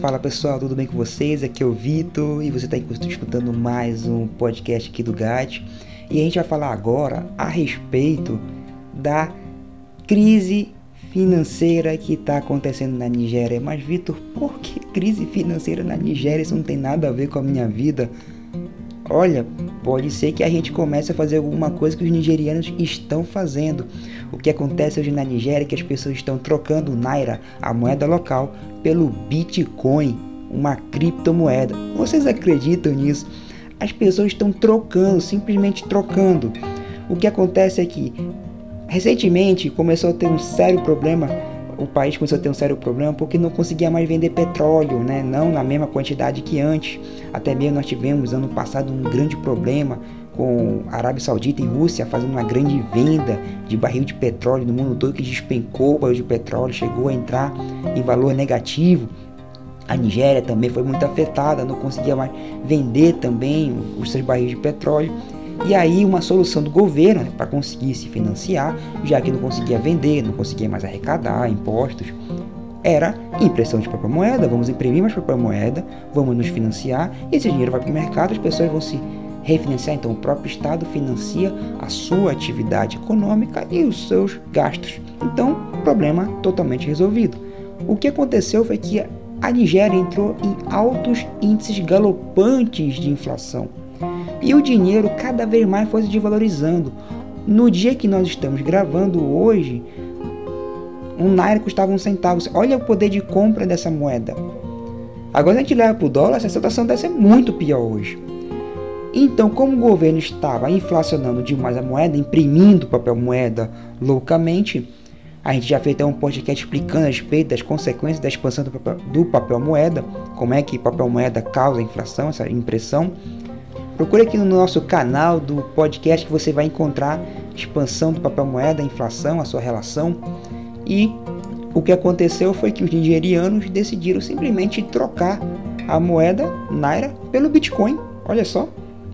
Fala pessoal, tudo bem com vocês? Aqui é o Vitor e você está escutando mais um podcast aqui do GAT. E a gente vai falar agora a respeito da crise financeira que está acontecendo na Nigéria. Mas Vitor, por que crise financeira na Nigéria? Isso não tem nada a ver com a minha vida. Olha, pode ser que a gente comece a fazer alguma coisa que os nigerianos estão fazendo. O que acontece hoje na Nigéria é que as pessoas estão trocando o Naira, a moeda local, pelo Bitcoin, uma criptomoeda. Vocês acreditam nisso? As pessoas estão trocando, simplesmente trocando. O que acontece é que recentemente começou a ter um sério problema o país começou a ter um sério problema porque não conseguia mais vender petróleo, né? não na mesma quantidade que antes. Até mesmo nós tivemos ano passado um grande problema com a Arábia Saudita e Rússia fazendo uma grande venda de barril de petróleo no mundo todo que despencou o barril de petróleo, chegou a entrar em valor negativo. A Nigéria também foi muito afetada, não conseguia mais vender também os seus barris de petróleo. E aí uma solução do governo né, para conseguir se financiar, já que não conseguia vender, não conseguia mais arrecadar impostos, era impressão de papel moeda, vamos imprimir mais papel moeda, vamos nos financiar, esse dinheiro vai para o mercado, as pessoas vão se refinanciar, então o próprio Estado financia a sua atividade econômica e os seus gastos. Então, problema totalmente resolvido. O que aconteceu foi que a Nigéria entrou em altos índices galopantes de inflação e o dinheiro cada vez mais foi se desvalorizando. No dia que nós estamos gravando hoje, um Naira custava um centavo. Olha o poder de compra dessa moeda. Agora a gente leva para o dólar, essa situação deve ser muito pior hoje. Então, como o governo estava inflacionando demais a moeda, imprimindo papel moeda loucamente, a gente já fez até um podcast explicando a respeito das consequências da expansão do papel, do papel moeda, como é que papel moeda causa inflação, essa impressão. Procure aqui no nosso canal do podcast que você vai encontrar expansão do papel moeda, inflação, a sua relação. E o que aconteceu foi que os nigerianos decidiram simplesmente trocar a moeda Naira pelo Bitcoin. Olha só,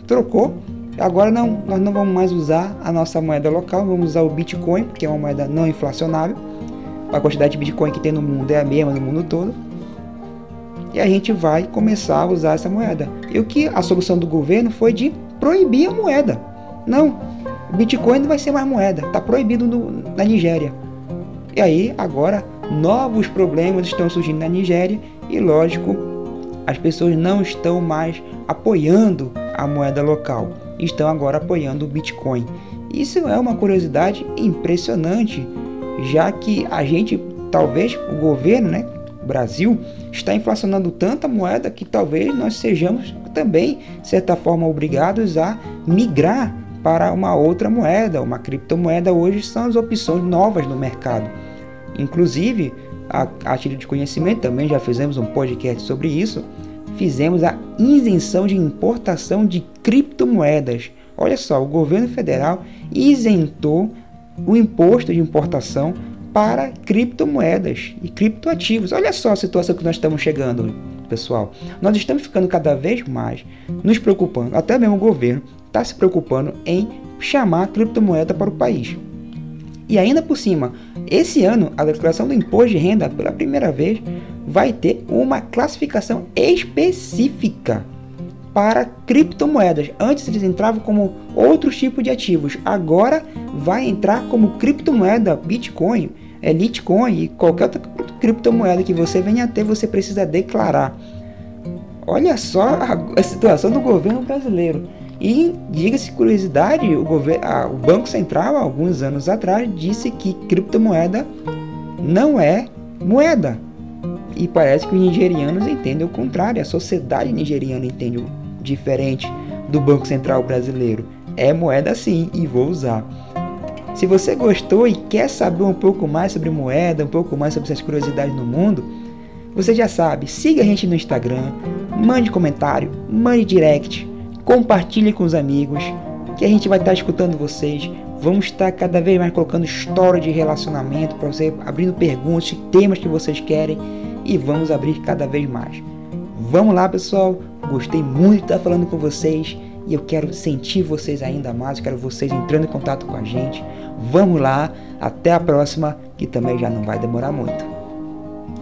trocou. Agora não, nós não vamos mais usar a nossa moeda local, vamos usar o Bitcoin, porque é uma moeda não inflacionável. A quantidade de Bitcoin que tem no mundo é a mesma no mundo todo e a gente vai começar a usar essa moeda. E o que a solução do governo foi de proibir a moeda. Não, o Bitcoin não vai ser mais moeda, está proibido no, na Nigéria. E aí, agora, novos problemas estão surgindo na Nigéria e, lógico, as pessoas não estão mais apoiando a moeda local, estão agora apoiando o Bitcoin. Isso é uma curiosidade impressionante, já que a gente, talvez o governo, né, Brasil está inflacionando tanta moeda que talvez nós sejamos também, de certa forma, obrigados a migrar para uma outra moeda, uma criptomoeda. Hoje são as opções novas no mercado. Inclusive, a, a título de conhecimento, também já fizemos um podcast sobre isso. Fizemos a isenção de importação de criptomoedas. Olha só, o governo federal isentou o imposto de importação para criptomoedas e criptoativos. Olha só a situação que nós estamos chegando, pessoal. Nós estamos ficando cada vez mais nos preocupando, até mesmo o governo está se preocupando em chamar a criptomoeda para o país. E ainda por cima, esse ano a declaração do imposto de renda, pela primeira vez, vai ter uma classificação específica para criptomoedas. Antes eles entravam como outros tipos de ativos, agora vai entrar como criptomoeda Bitcoin é Litecoin e qualquer outra criptomoeda que você venha a ter, você precisa declarar. Olha só a, a situação do governo brasileiro. E diga-se curiosidade, o, governo, o Banco Central, alguns anos atrás, disse que criptomoeda não é moeda. E parece que os nigerianos entendem o contrário, a sociedade nigeriana entende diferente do Banco Central brasileiro. É moeda sim e vou usar. Se você gostou e quer saber um pouco mais sobre moeda, um pouco mais sobre essas curiosidades no mundo, você já sabe, siga a gente no Instagram, mande comentário, mande direct, compartilhe com os amigos, que a gente vai estar escutando vocês. Vamos estar cada vez mais colocando história de relacionamento para você, abrindo perguntas, temas que vocês querem e vamos abrir cada vez mais. Vamos lá, pessoal. Gostei muito de estar falando com vocês e eu quero sentir vocês ainda mais, eu quero vocês entrando em contato com a gente. Vamos lá, até a próxima, que também já não vai demorar muito.